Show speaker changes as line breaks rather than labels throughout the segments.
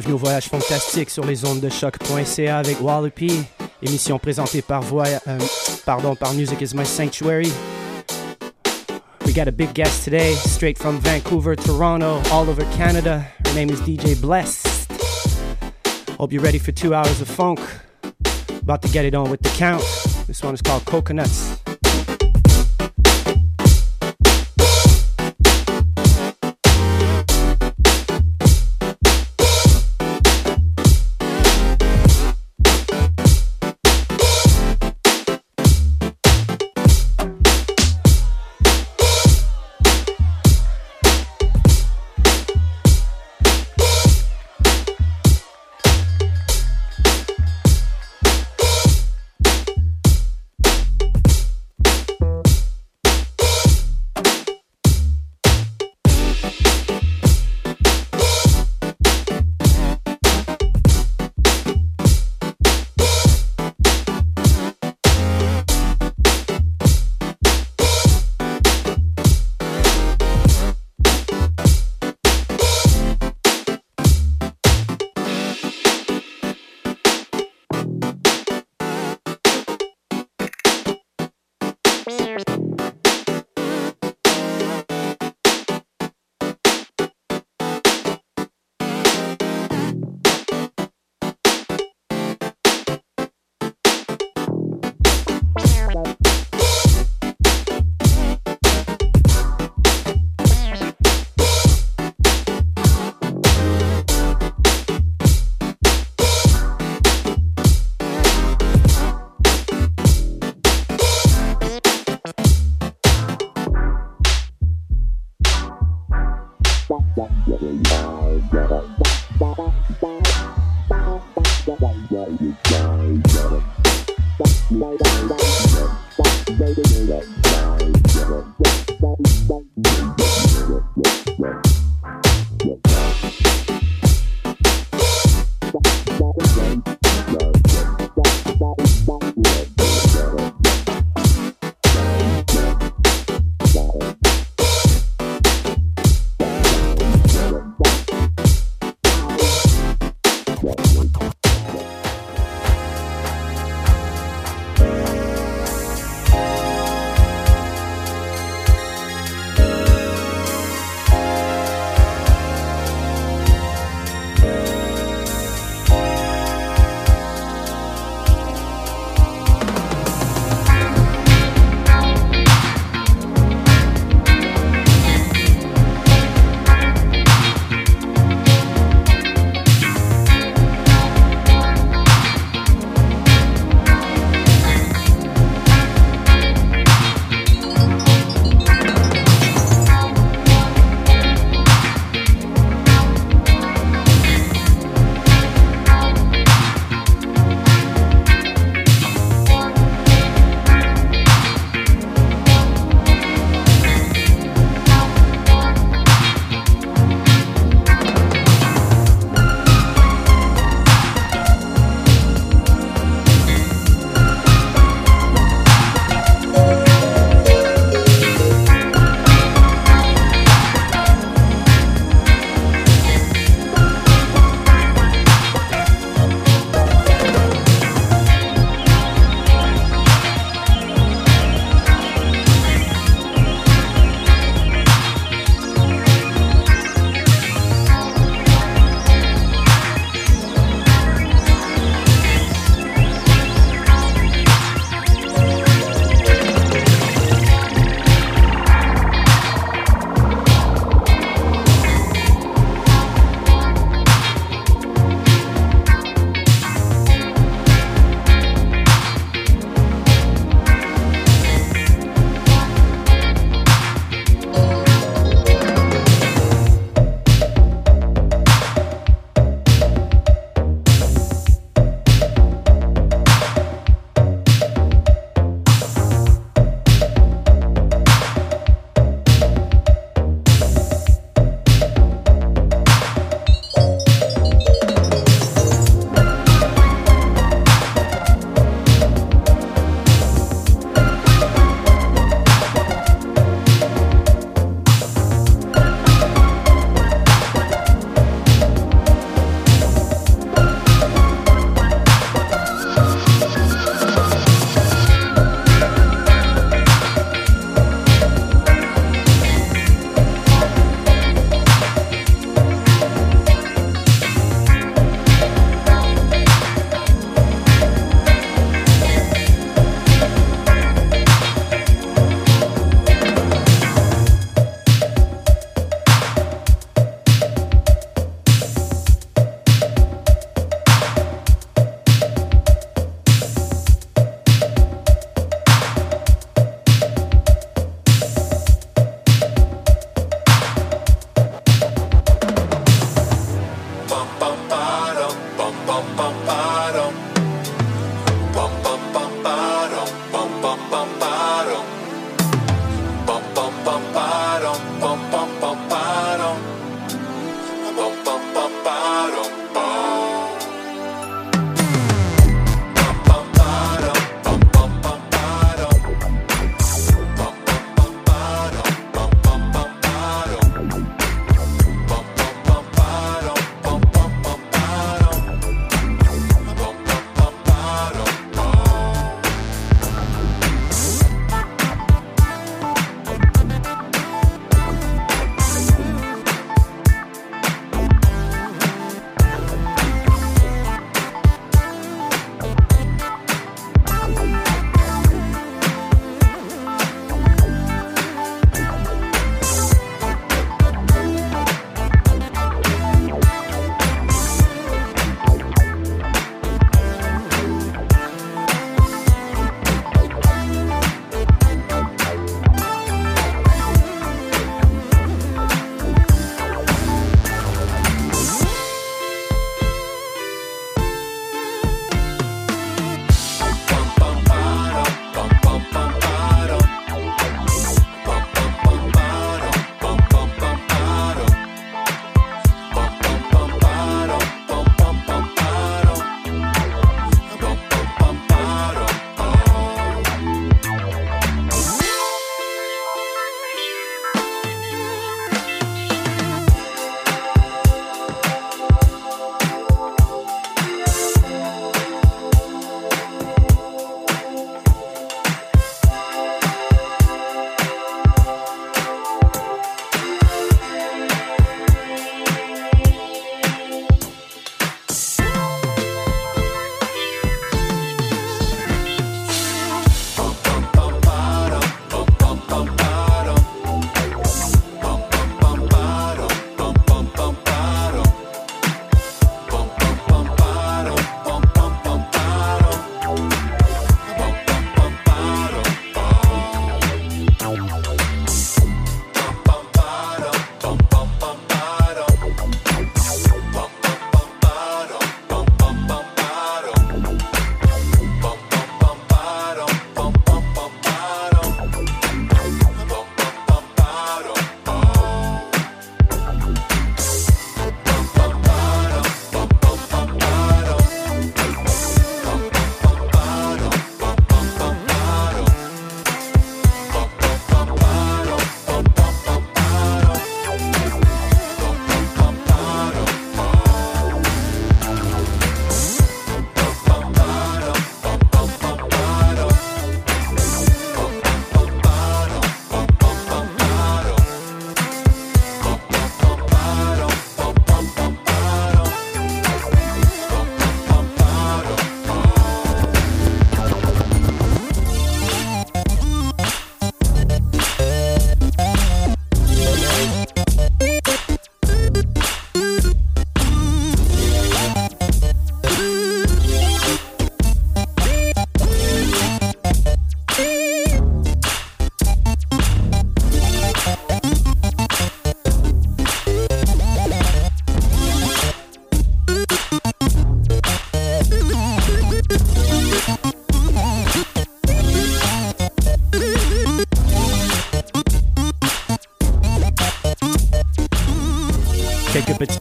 Bienvenue au voyage fantastique sur les ondes de CHOQ.ca avec Wallopy. Émission présentée par, euh, pardon, par Music is My Sanctuary. We got a big guest today, straight from Vancouver, Toronto, all over Canada. Her name is DJ Blessed. Hope you're ready for two hours of funk. About to get it on with the count. This one is called Coconuts.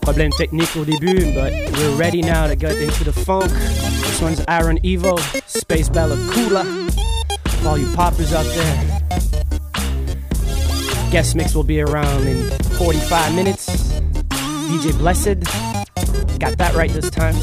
Problèmes techniques au début, but we're ready now to get into the funk. This one's Aaron Evo, Space Bella Coola. All you poppers out there. Guest mix will be around in 45 minutes. DJ Blessed. Got that right this time.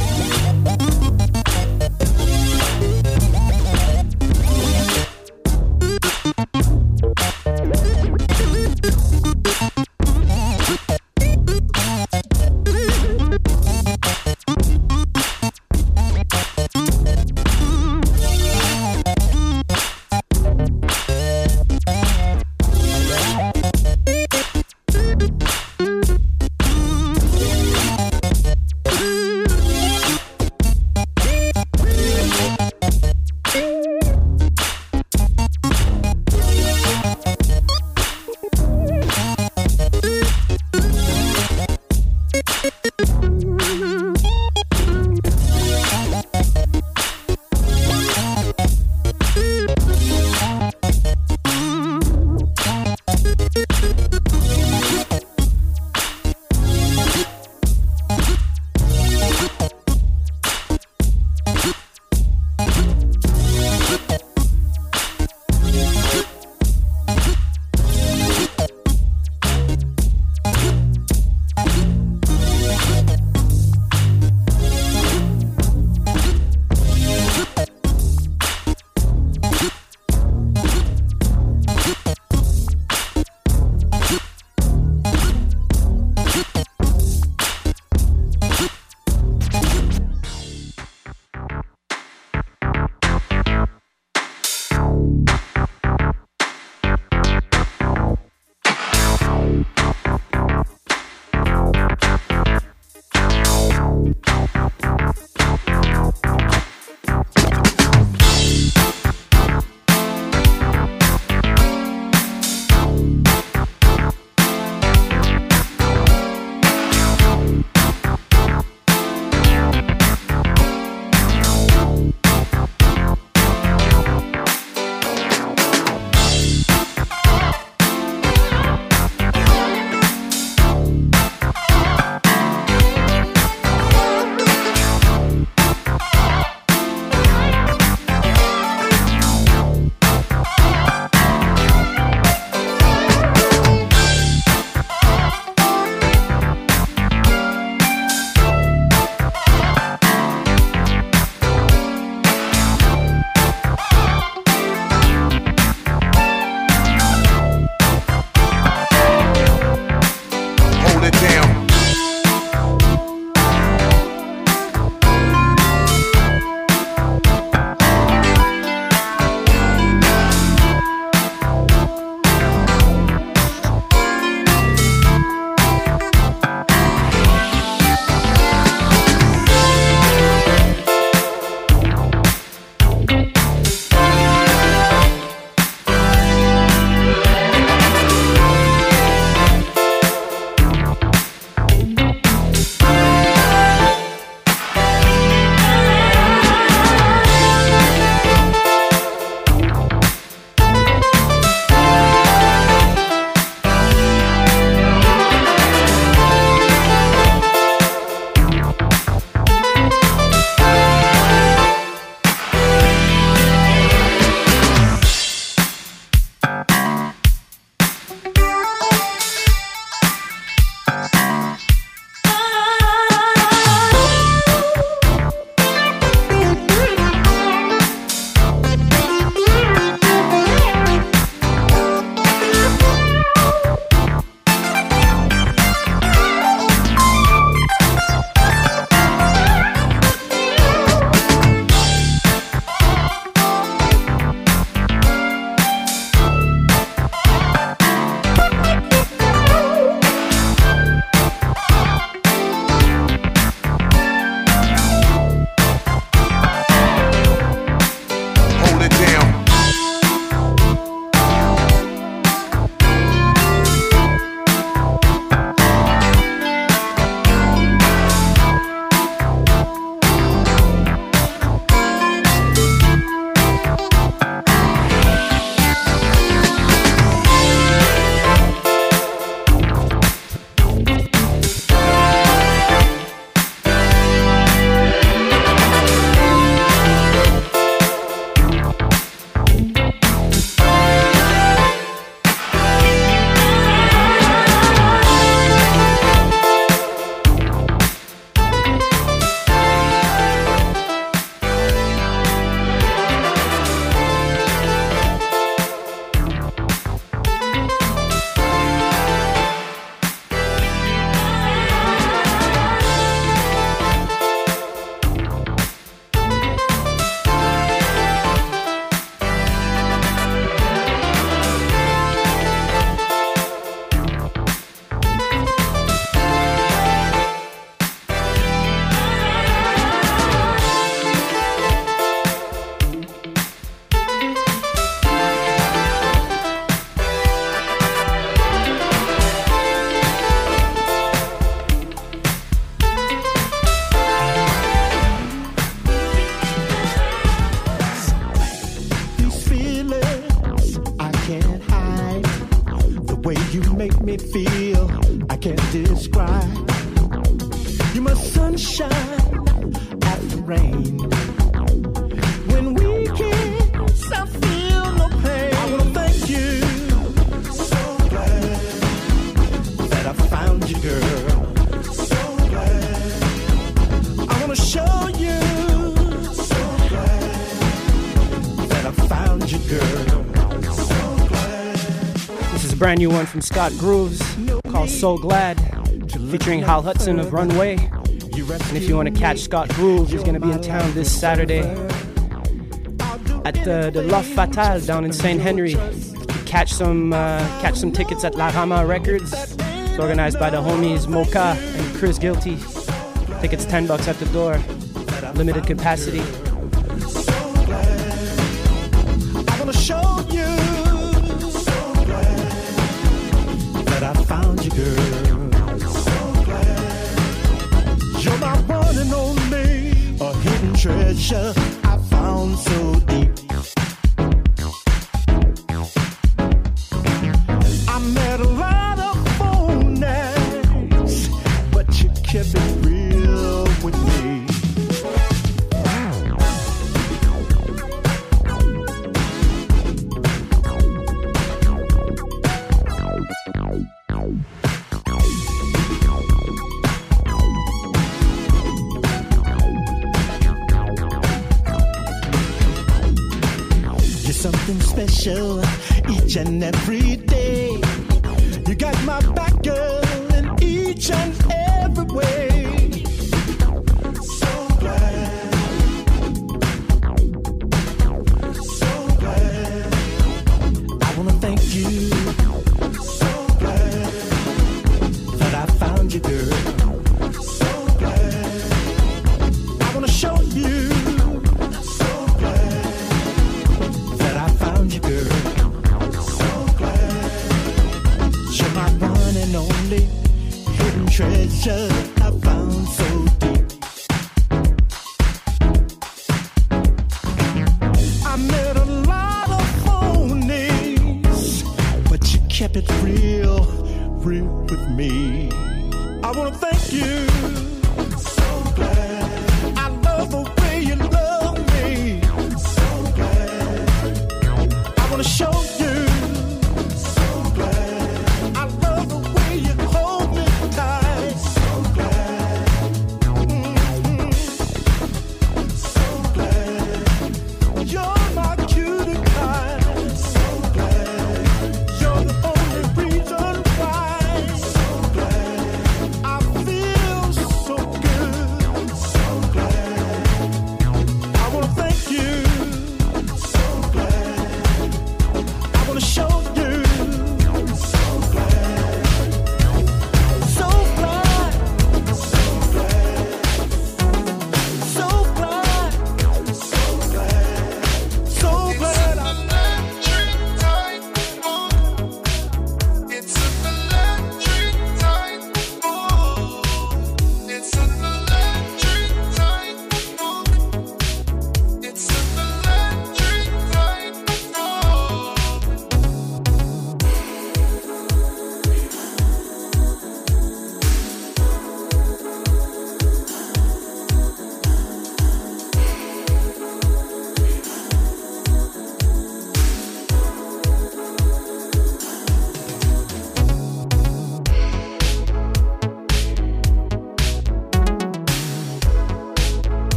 brand new one from Scott Grooves called So Glad, featuring Hal Hudson of Runway. And if you want to catch Scott Grooves, he's going to be in town this Saturday at uh, the La Fatale down in St. Henry. Catch some, uh, catch some tickets at La Rama Records. It's organized by the homies Mocha and Chris Guilty. Tickets 10 bucks at the door, limited capacity.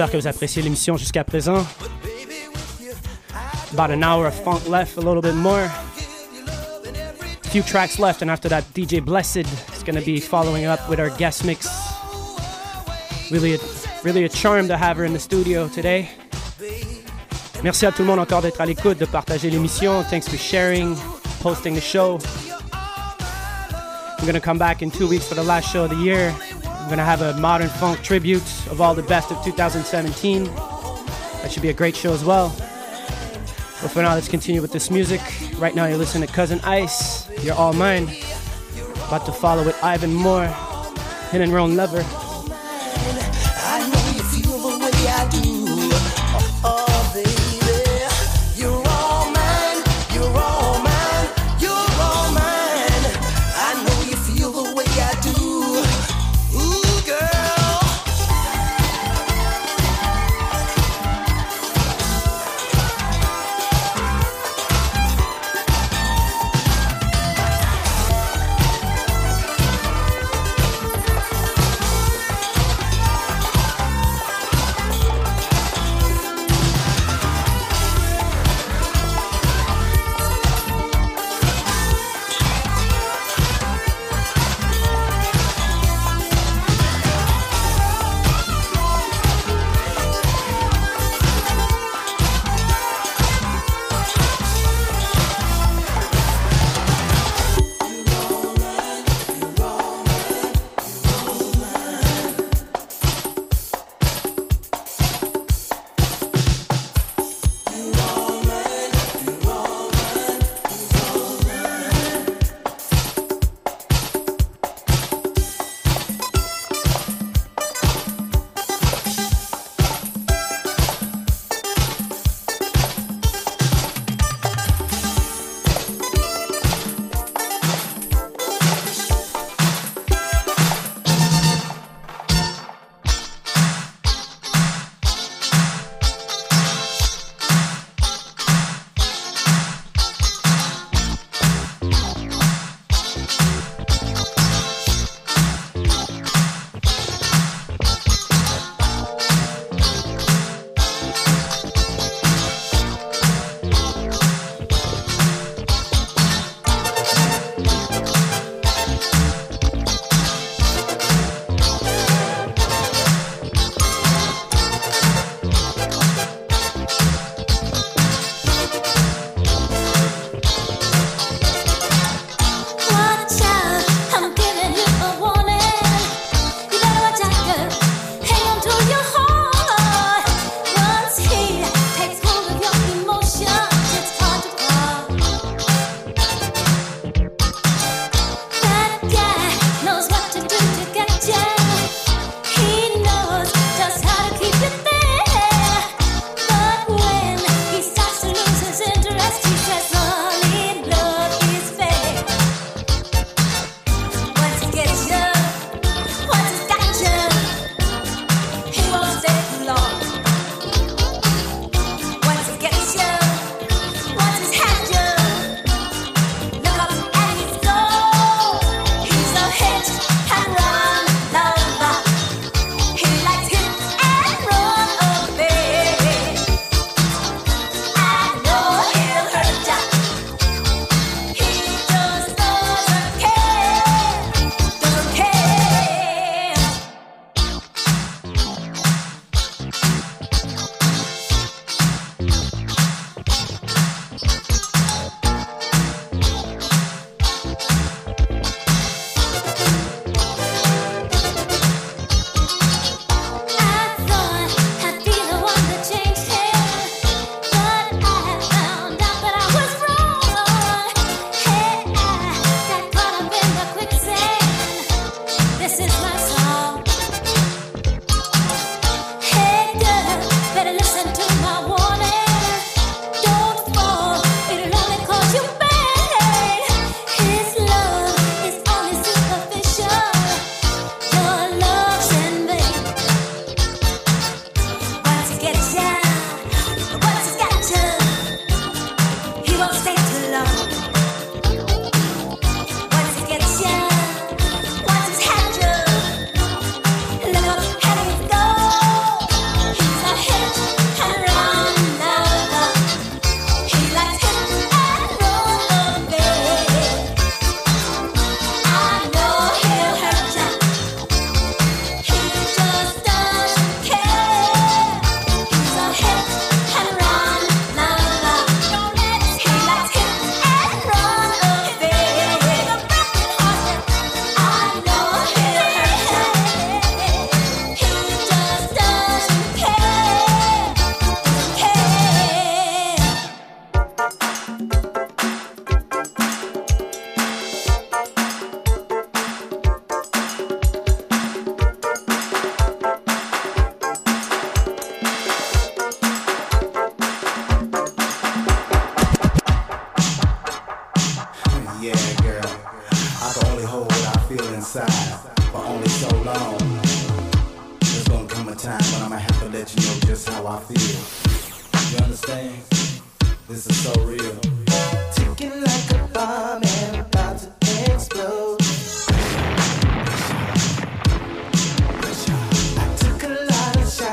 J'espère que vous appréciez l'émission jusqu'à présent. About an hour of funk left, a little bit more. A few tracks left, and after that, DJ Blessed is going to be following up with our guest mix. Really, a, really a charm to have her in the studio today. Merci à tout le monde encore d'être à l'écoute, de partager l'émission. Thanks for sharing, posting the show. We're gonna come back in two weeks for the last show of the year. We're gonna have a modern funk tribute of all the best of 2017. That should be a great show as well. But for now, let's continue with this music. Right now, you're listening to Cousin Ice. You're all mine. About to follow with Ivan Moore, Hidden Roan Lover.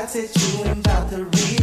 I said you ain't about to read.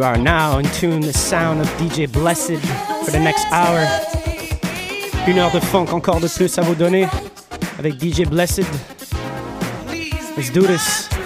You
are now in tune the sound of DJ Blessed for the next hour. Une heure de funk encore de plus à vous donner avec DJ Blessed. Let's do this.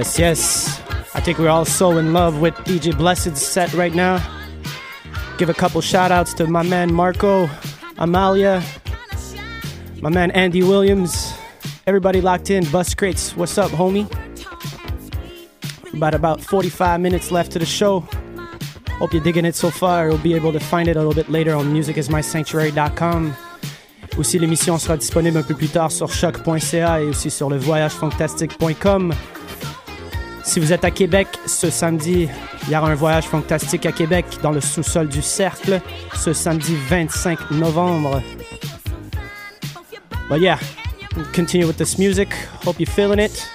Yes, yes. I think we're all so in love with DJ Blessed's set right now. Give a couple shout outs to my man Marco, Amalia, my man Andy Williams, everybody locked in. Bus Crates, what's up, homie? About about 45 minutes left to the show. Hope you're digging it so far. You'll be able to find it a little bit later on musicismysanctuary.com. Aussi, l'émission sera disponible un peu plus tard sur CHOQ.ca et aussi sur le voyagefantastique.com. Si vous êtes à Québec ce samedi, il y aura un voyage fantastique à Québec dans le sous-sol du Cercle ce samedi 25 novembre. But yeah, we'll continue with this music. Hope you're feeling it.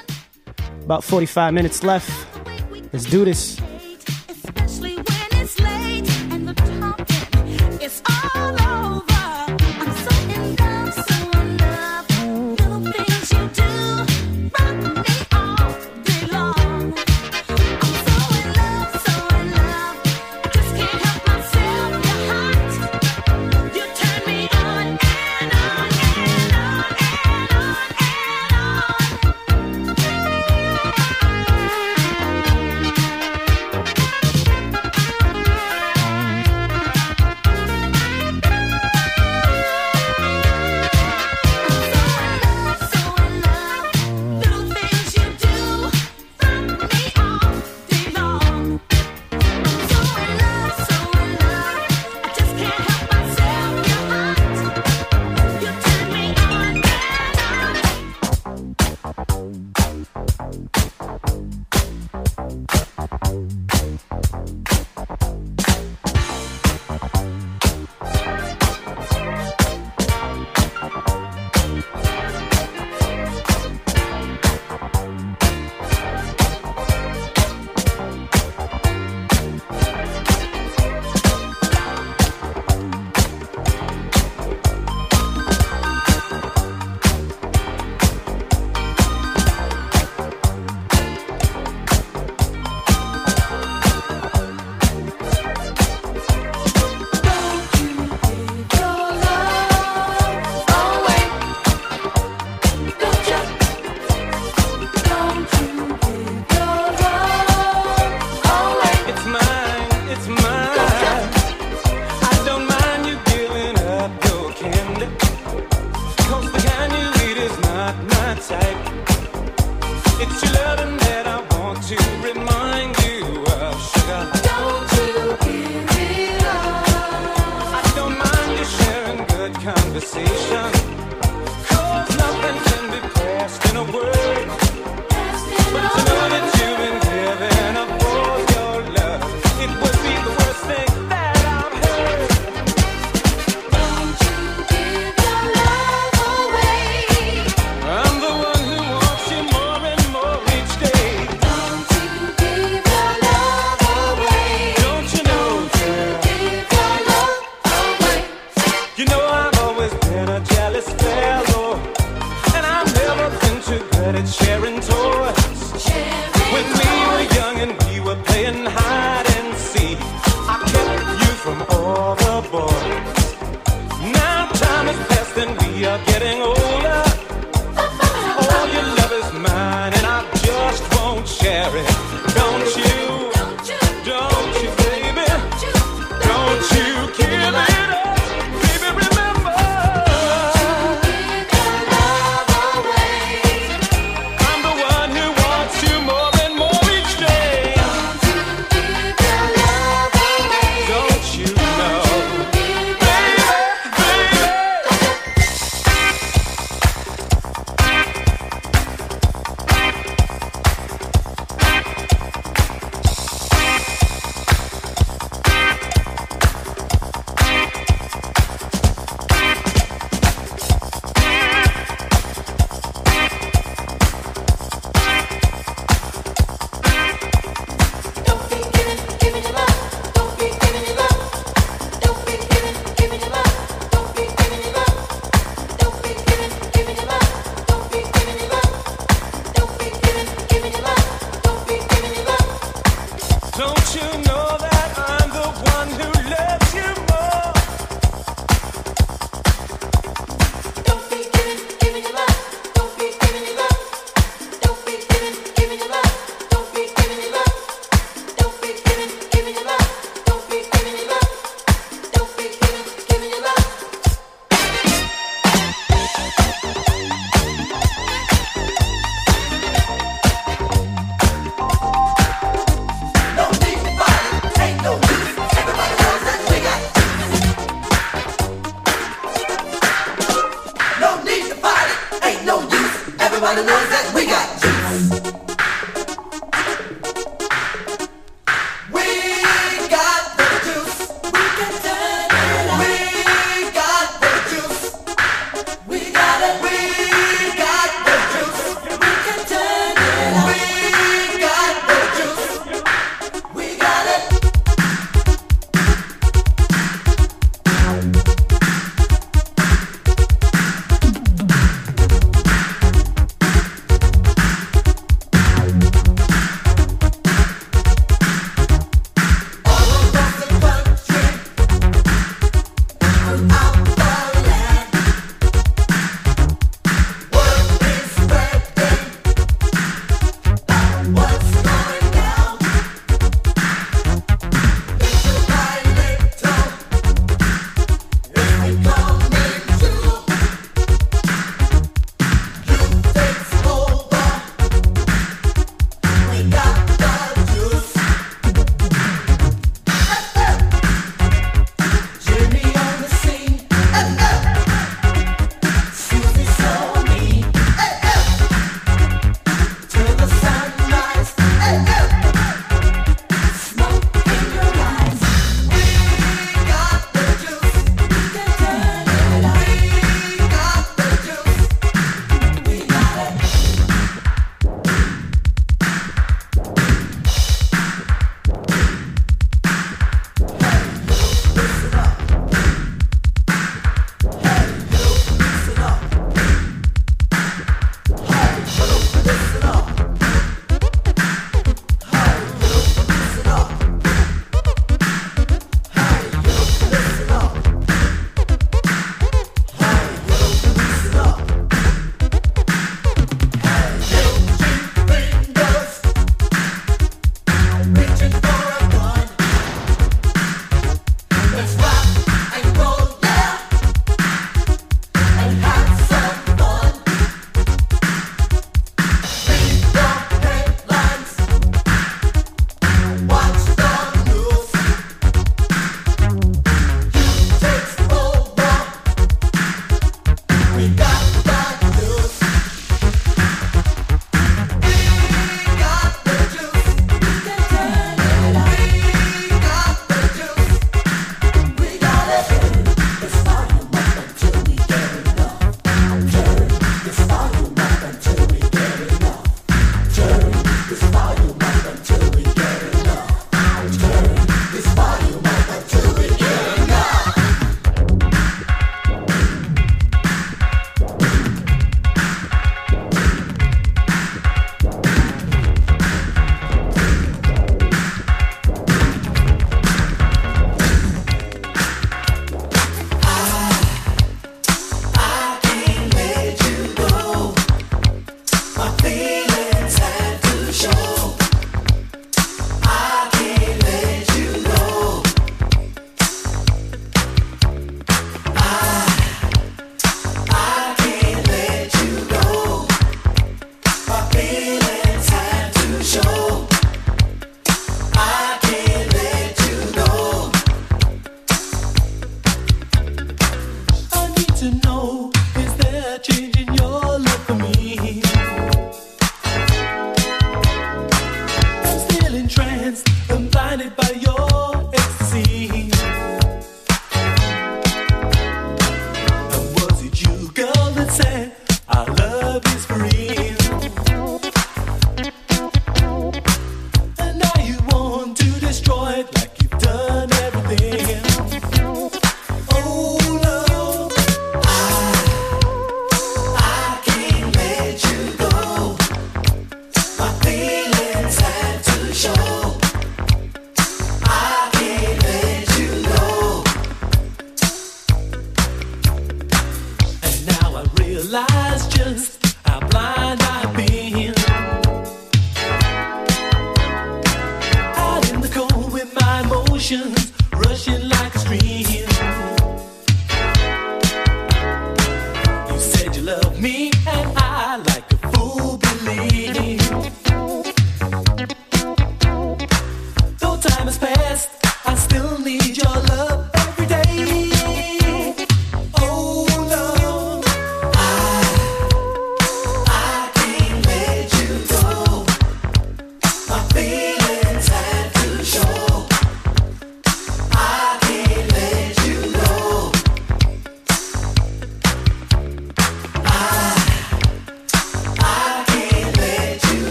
About 45 minutes left. Let's do this.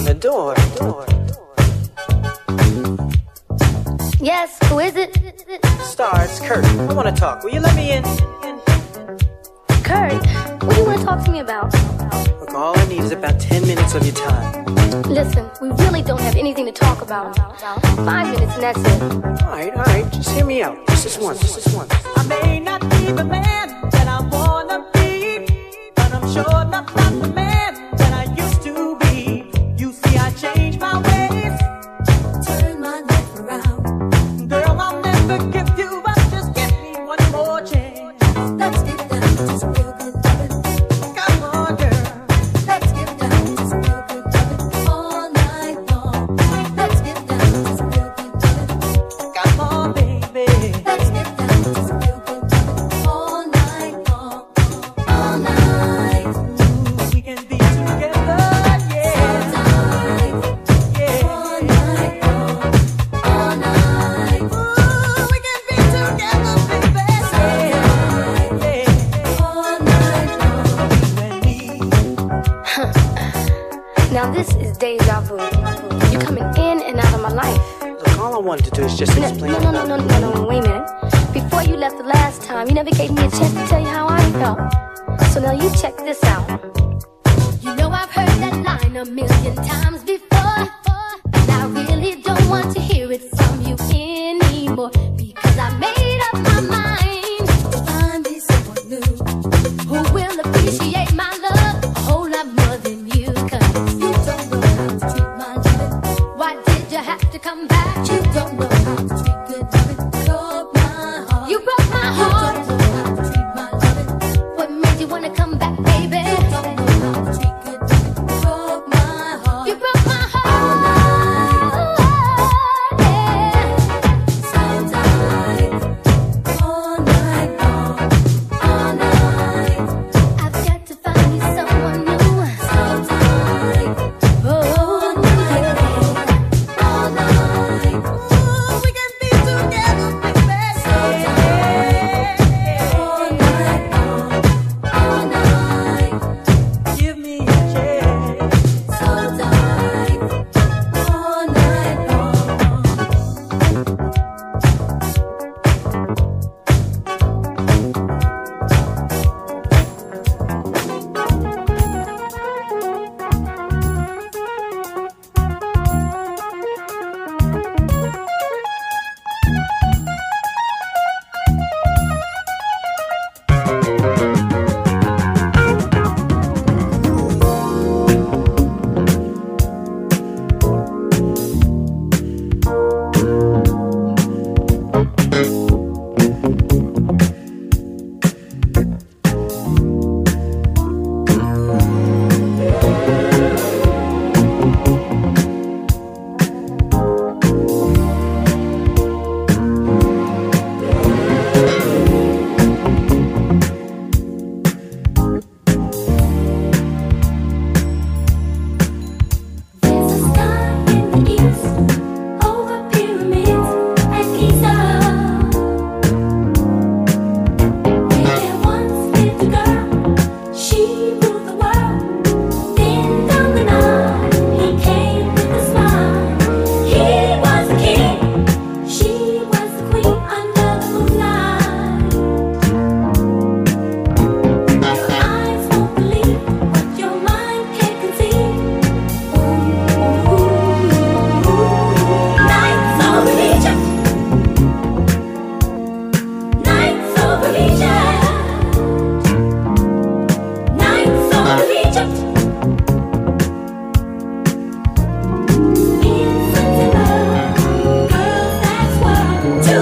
on
the
door.
Yes, who is it?
Star, it's Kurt. I want to talk. Will you let me in?
Kurt, what do you want to talk to me about?
Look, all I need is about 10 minutes of your time.
Listen, we really don't have anything to talk about. Five minutes and that's it.
All right, all right. Just hear me out. Just this once.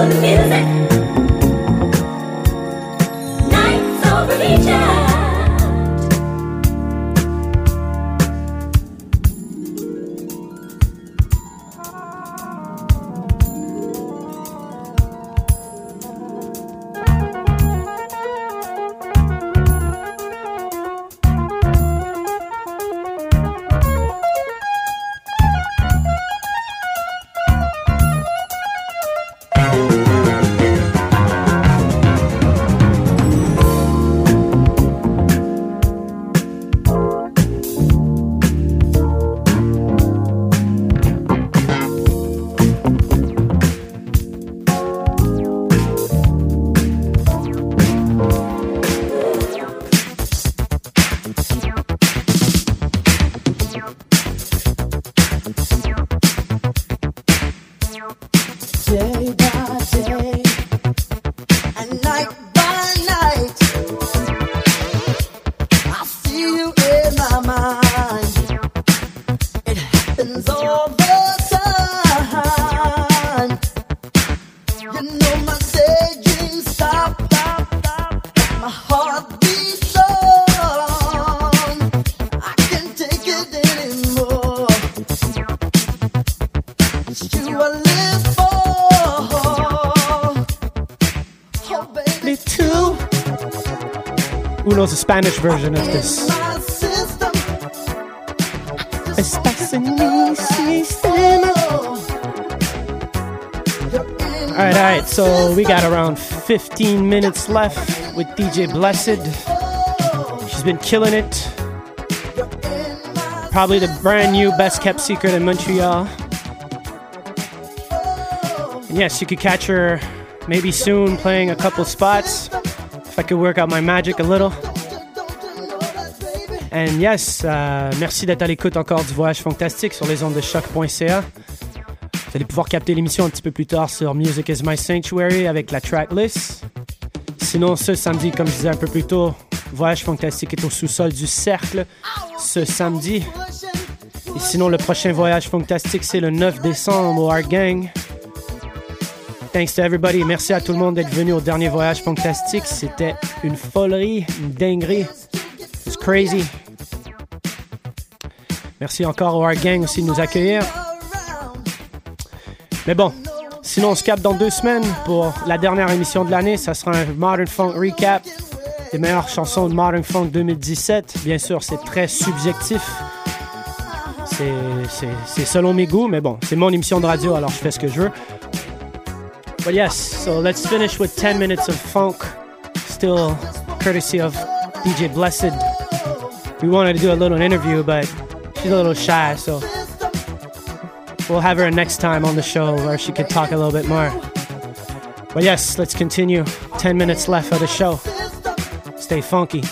the
music.
Version of this? Mi sistema. Alright, alright, so we got around 15 minutes left with DJ Blessed. She's been killing it. Probably the brand new best kept secret in Montreal. And yes, you could catch her maybe soon playing a couple spots if I could work out my magic a little. And yes, euh, merci d'être à l'écoute encore du Voyage Fantastique sur les ondes de choc.ca. Vous allez pouvoir capter l'émission un petit peu plus tard sur Music is My Sanctuary avec la tracklist. Sinon, ce samedi, comme je disais un peu plus tôt, Voyage Fantastique est au sous-sol du Cercle ce samedi. Et sinon, le prochain Voyage Fantastique, c'est le 9 décembre au Art Gang. Thanks to everybody. Merci à tout le monde d'être venu au dernier Voyage Fantastique. C'était une folerie, une dinguerie. It's crazy. Merci encore au Art Gang aussi de nous accueillir. Mais bon, sinon on se capte dans deux semaines pour la dernière émission de l'année. Ça sera un Modern Funk Recap des meilleures chansons de Modern Funk 2017. Bien sûr, c'est très subjectif. C'est selon mes goûts, mais bon, c'est mon émission de radio, alors je fais ce que je veux. But yes, so let's finish with 10 minutes of funk, still courtesy of DJ Blessed. We wanted to do a little interview, but she's a little shy, so we'll have her next time on the show where she could talk a little bit more. But yes, let's continue. 10 minutes left of the show. Stay funky.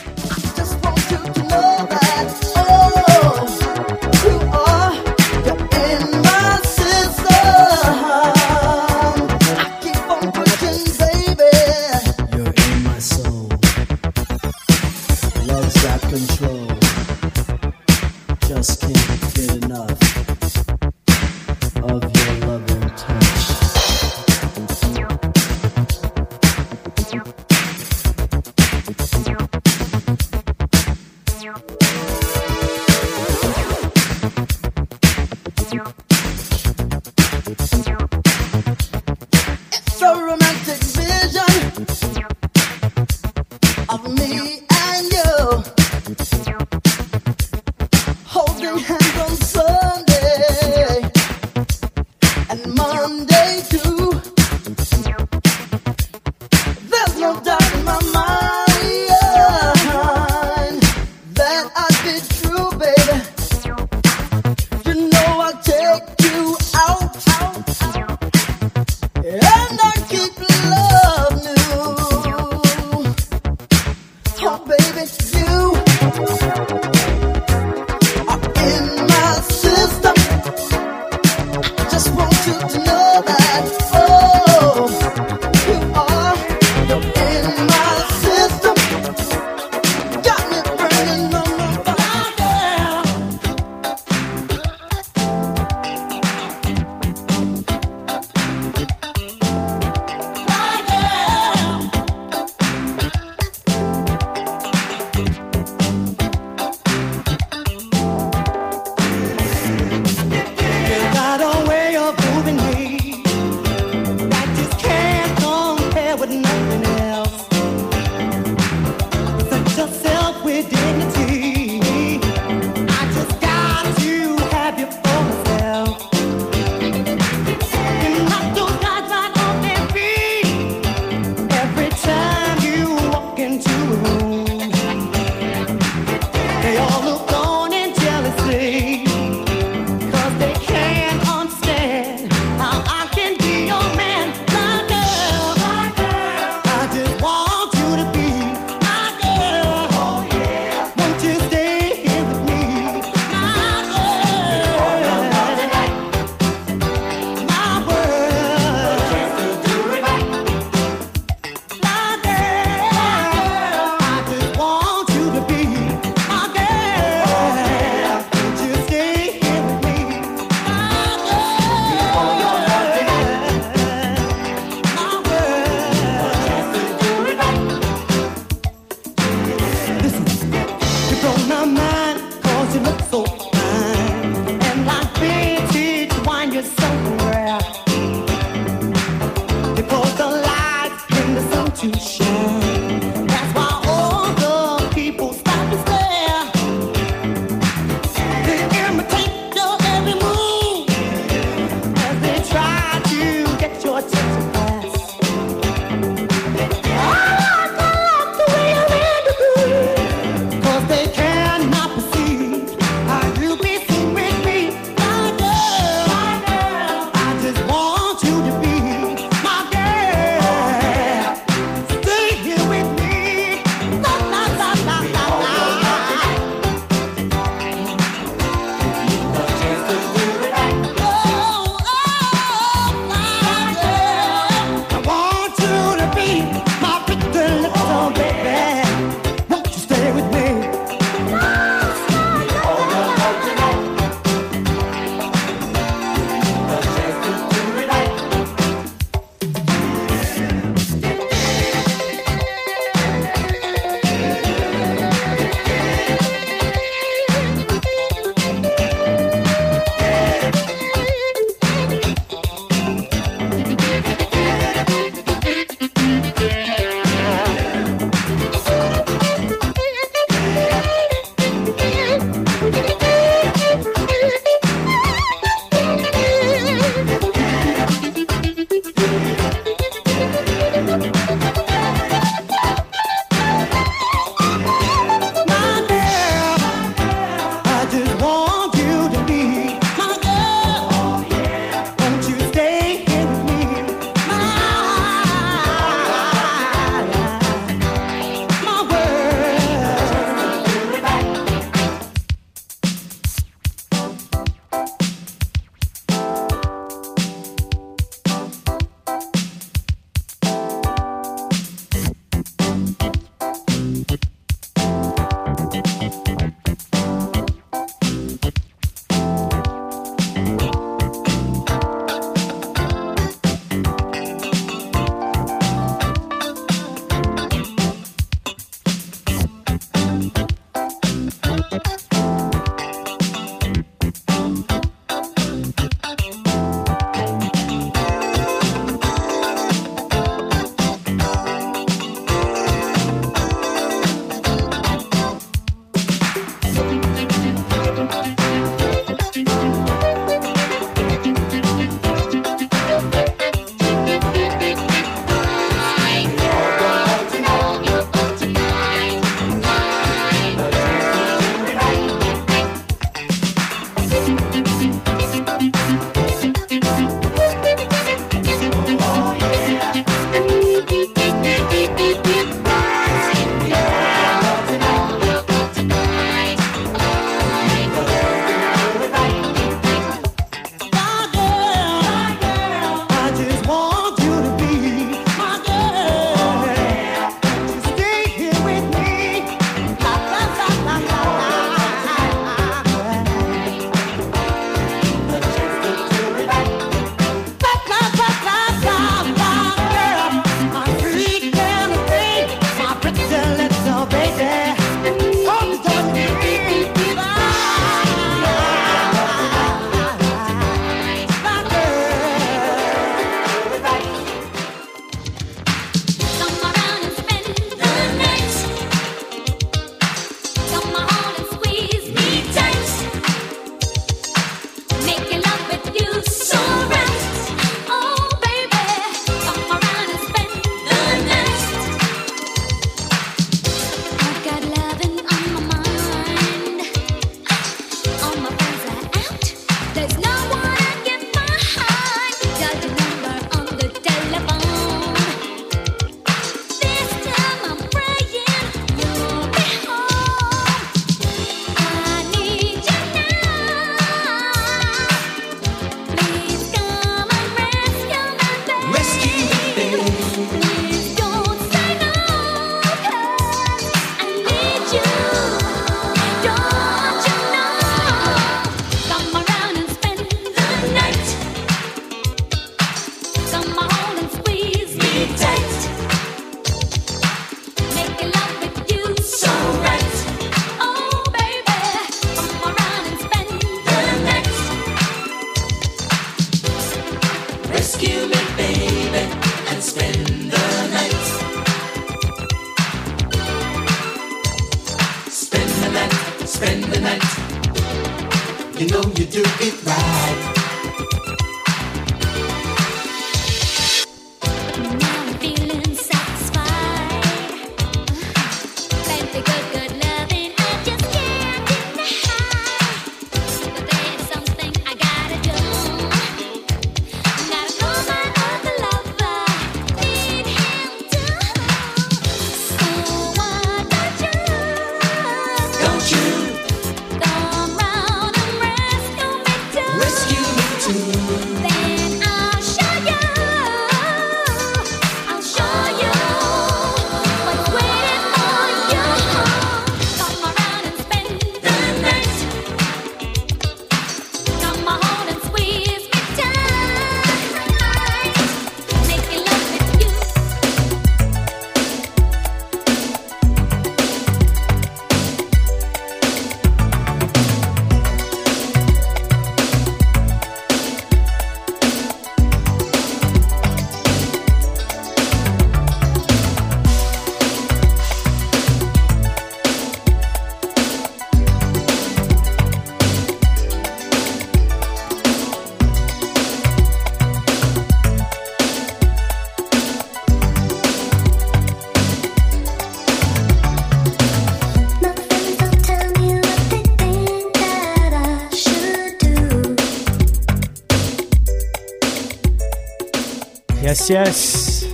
Yes.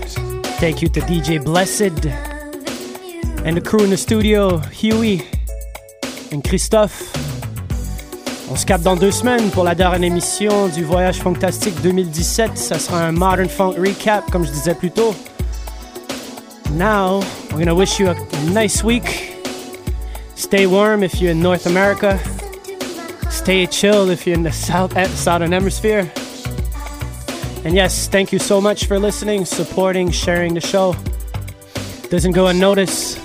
Thank you to DJ Blessed and the crew in the studio, Huey and Christophe. On se capte dans deux semaines pour la dernière émission du Voyage Fantastique 2017. Ça sera un Modern Funk recap, comme je disais plus tôt. Now, we're gonna wish you a nice week. Stay warm if you're in North America. Stay chill if you're in the South Southern Hemisphere. And yes, thank you so much for listening, supporting, sharing the show. Doesn't go unnoticed.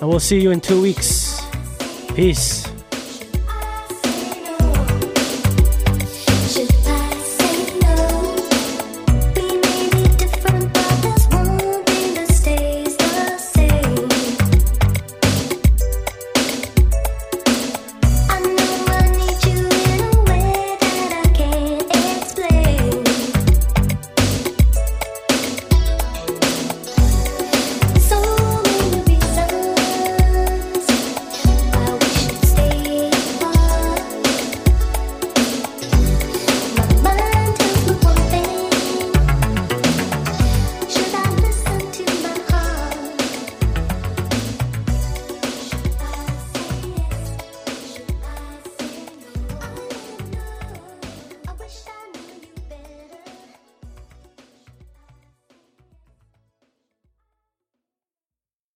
And we'll see you in two weeks. Peace.